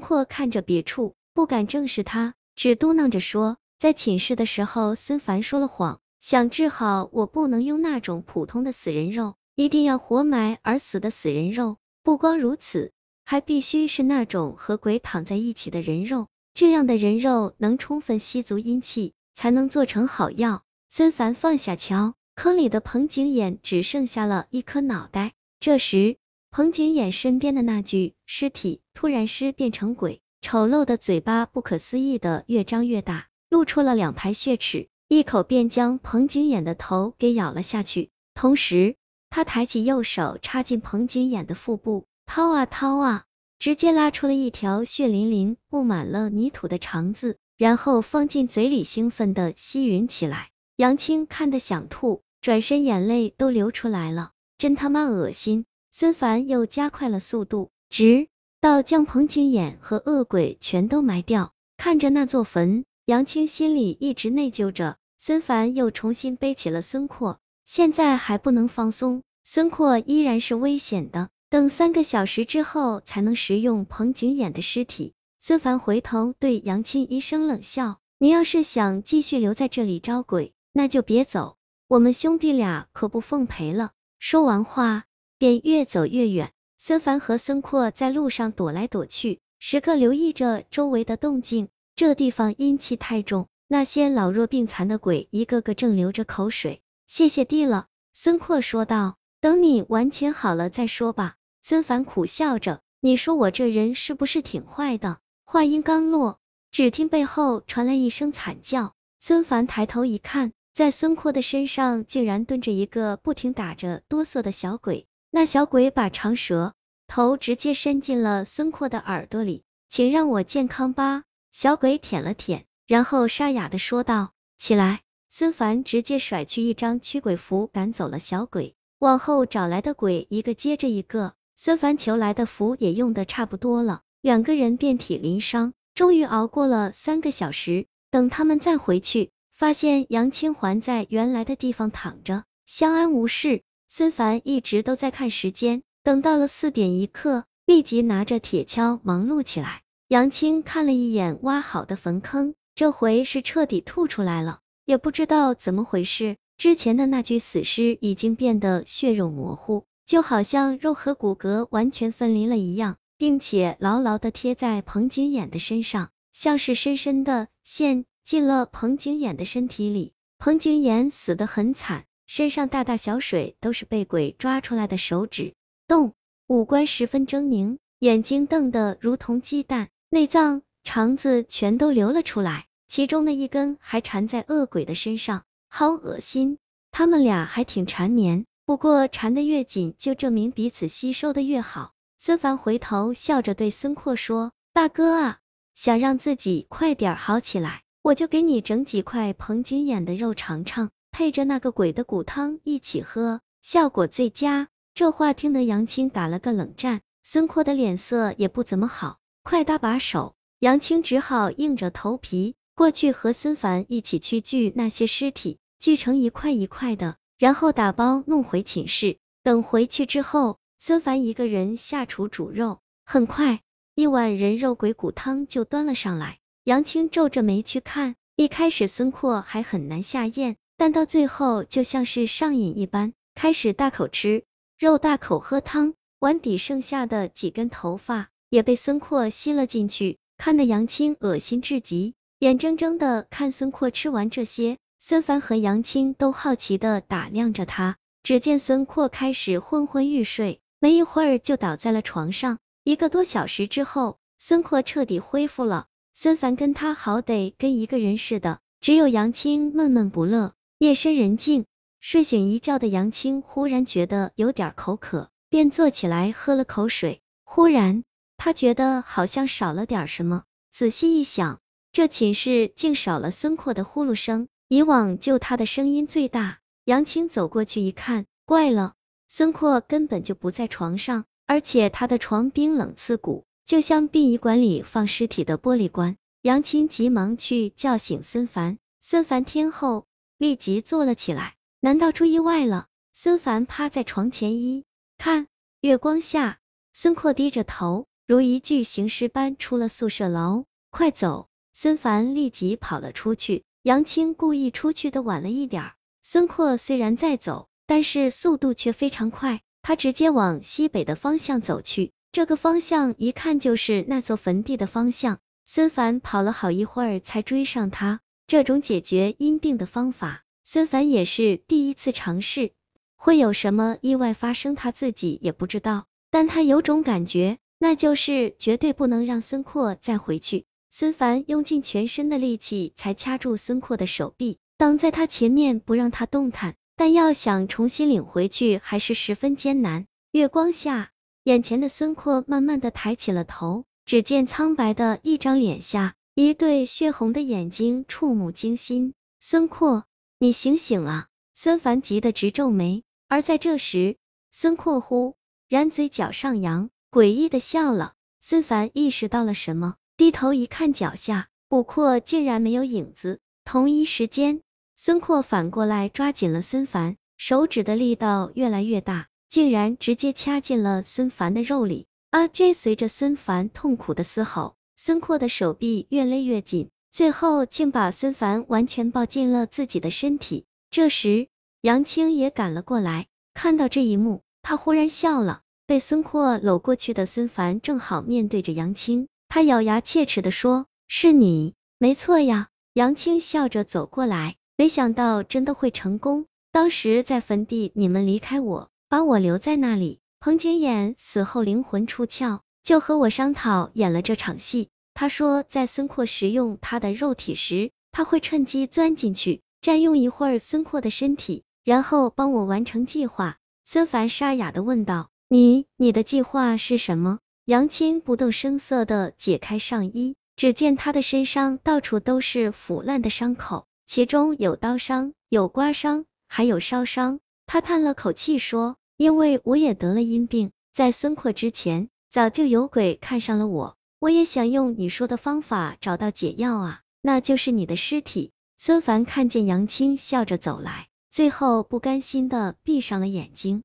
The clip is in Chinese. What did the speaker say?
阔看着别处，不敢正视他，只嘟囔着说，在寝室的时候，孙凡说了谎，想治好我不能用那种普通的死人肉，一定要活埋而死的死人肉。不光如此，还必须是那种和鬼躺在一起的人肉，这样的人肉能充分吸足阴气，才能做成好药。孙凡放下锹，坑里的彭景衍只剩下了一颗脑袋。这时，彭景衍身边的那具尸体突然尸变成鬼，丑陋的嘴巴不可思议的越张越大，露出了两排血齿，一口便将彭景衍的头给咬了下去。同时，他抬起右手插进彭景衍的腹部，掏啊掏啊，直接拉出了一条血淋淋、布满了泥土的肠子，然后放进嘴里，兴奋的吸吮起来。杨青看得想吐，转身眼泪都流出来了，真他妈恶心。孙凡又加快了速度，直到将彭景衍和恶鬼全都埋掉。看着那座坟，杨青心里一直内疚着。孙凡又重新背起了孙阔，现在还不能放松，孙阔依然是危险的。等三个小时之后才能食用彭景衍的尸体。孙凡回头对杨青一声冷笑：“你要是想继续留在这里招鬼，那就别走，我们兄弟俩可不奉陪了。”说完话。便越走越远，孙凡和孙阔在路上躲来躲去，时刻留意着周围的动静。这地方阴气太重，那些老弱病残的鬼一个个正流着口水。谢谢地了，孙阔说道。等你完全好了再说吧。孙凡苦笑着，你说我这人是不是挺坏的？话音刚落，只听背后传来一声惨叫。孙凡抬头一看，在孙阔的身上竟然蹲着一个不停打着哆嗦的小鬼。那小鬼把长舌头直接伸进了孙阔的耳朵里，请让我健康吧。小鬼舔了舔，然后沙哑的说道：“起来。”孙凡直接甩去一张驱鬼符，赶走了小鬼。往后找来的鬼一个接着一个，孙凡求来的符也用的差不多了，两个人遍体鳞伤，终于熬过了三个小时。等他们再回去，发现杨清环在原来的地方躺着，相安无事。孙凡一直都在看时间，等到了四点一刻，立即拿着铁锹忙碌起来。杨青看了一眼挖好的坟坑，这回是彻底吐出来了，也不知道怎么回事，之前的那具死尸已经变得血肉模糊，就好像肉和骨骼完全分离了一样，并且牢牢的贴在彭景衍的身上，像是深深的陷进了彭景衍的身体里。彭景衍死得很惨。身上大大小水都是被鬼抓出来的手指洞，五官十分狰狞，眼睛瞪得如同鸡蛋，内脏、肠子全都流了出来，其中的一根还缠在恶鬼的身上，好恶心！他们俩还挺缠绵，不过缠得越紧，就证明彼此吸收的越好。孙凡回头笑着对孙阔说：“大哥啊，想让自己快点好起来，我就给你整几块彭景衍的肉尝尝。”配着那个鬼的骨汤一起喝，效果最佳。这话听得杨青打了个冷战，孙阔的脸色也不怎么好。快搭把手，杨青只好硬着头皮过去和孙凡一起去锯那些尸体，锯成一块一块的，然后打包弄回寝室。等回去之后，孙凡一个人下厨煮肉，很快一碗人肉鬼骨汤就端了上来。杨青皱着眉去看，一开始孙阔还很难下咽。但到最后就像是上瘾一般，开始大口吃肉，大口喝汤，碗底剩下的几根头发也被孙阔吸了进去，看得杨青恶心至极，眼睁睁的看孙阔吃完这些。孙凡和杨青都好奇的打量着他，只见孙阔开始昏昏欲睡，没一会儿就倒在了床上。一个多小时之后，孙阔彻底恢复了，孙凡跟他好得跟一个人似的，只有杨青闷闷不乐。夜深人静，睡醒一觉的杨青忽然觉得有点口渴，便坐起来喝了口水。忽然，他觉得好像少了点什么，仔细一想，这寝室竟少了孙阔的呼噜声，以往就他的声音最大。杨青走过去一看，怪了，孙阔根本就不在床上，而且他的床冰冷刺骨，就像殡仪馆里放尸体的玻璃棺。杨青急忙去叫醒孙凡，孙凡听后。立即坐了起来，难道出意外了？孙凡趴在床前一看，月光下，孙阔低着头，如一具行尸般出了宿舍楼。快走！孙凡立即跑了出去。杨青故意出去的晚了一点。孙阔虽然在走，但是速度却非常快，他直接往西北的方向走去。这个方向一看就是那座坟地的方向。孙凡跑了好一会儿才追上他。这种解决阴病的方法，孙凡也是第一次尝试。会有什么意外发生，他自己也不知道，但他有种感觉，那就是绝对不能让孙阔再回去。孙凡用尽全身的力气才掐住孙阔的手臂，挡在他前面，不让他动弹。但要想重新领回去，还是十分艰难。月光下，眼前的孙阔慢慢的抬起了头，只见苍白的一张脸下，一对血红的眼睛触目惊心。孙阔，你醒醒啊！孙凡急得直皱眉。而在这时，孙阔忽然嘴角上扬，诡异的笑了。孙凡意识到了什么，低头一看脚下，卜阔竟然没有影子。同一时间，孙阔反过来抓紧了孙凡，手指的力道越来越大，竟然直接掐进了孙凡的肉里。啊！这随着孙凡痛苦的嘶吼，孙阔的手臂越勒越紧，最后竟把孙凡完全抱进了自己的身体。这时，杨青也赶了过来，看到这一幕，他忽然笑了。被孙阔搂过去的孙凡正好面对着杨青，他咬牙切齿的说：“是你，没错呀。”杨青笑着走过来，没想到真的会成功。当时在坟地，你们离开我，把我留在那里。彭景衍死后灵魂出窍，就和我商讨演了这场戏。他说，在孙阔食用他的肉体时，他会趁机钻进去，占用一会儿孙阔的身体。然后帮我完成计划。孙凡沙哑的问道：“你，你的计划是什么？”杨青不动声色的解开上衣，只见他的身上到处都是腐烂的伤口，其中有刀伤，有刮伤，还有烧伤。他叹了口气说：“因为我也得了阴病，在孙阔之前，早就有鬼看上了我，我也想用你说的方法找到解药啊，那就是你的尸体。”孙凡看见杨青笑着走来。最后不甘心的闭上了眼睛。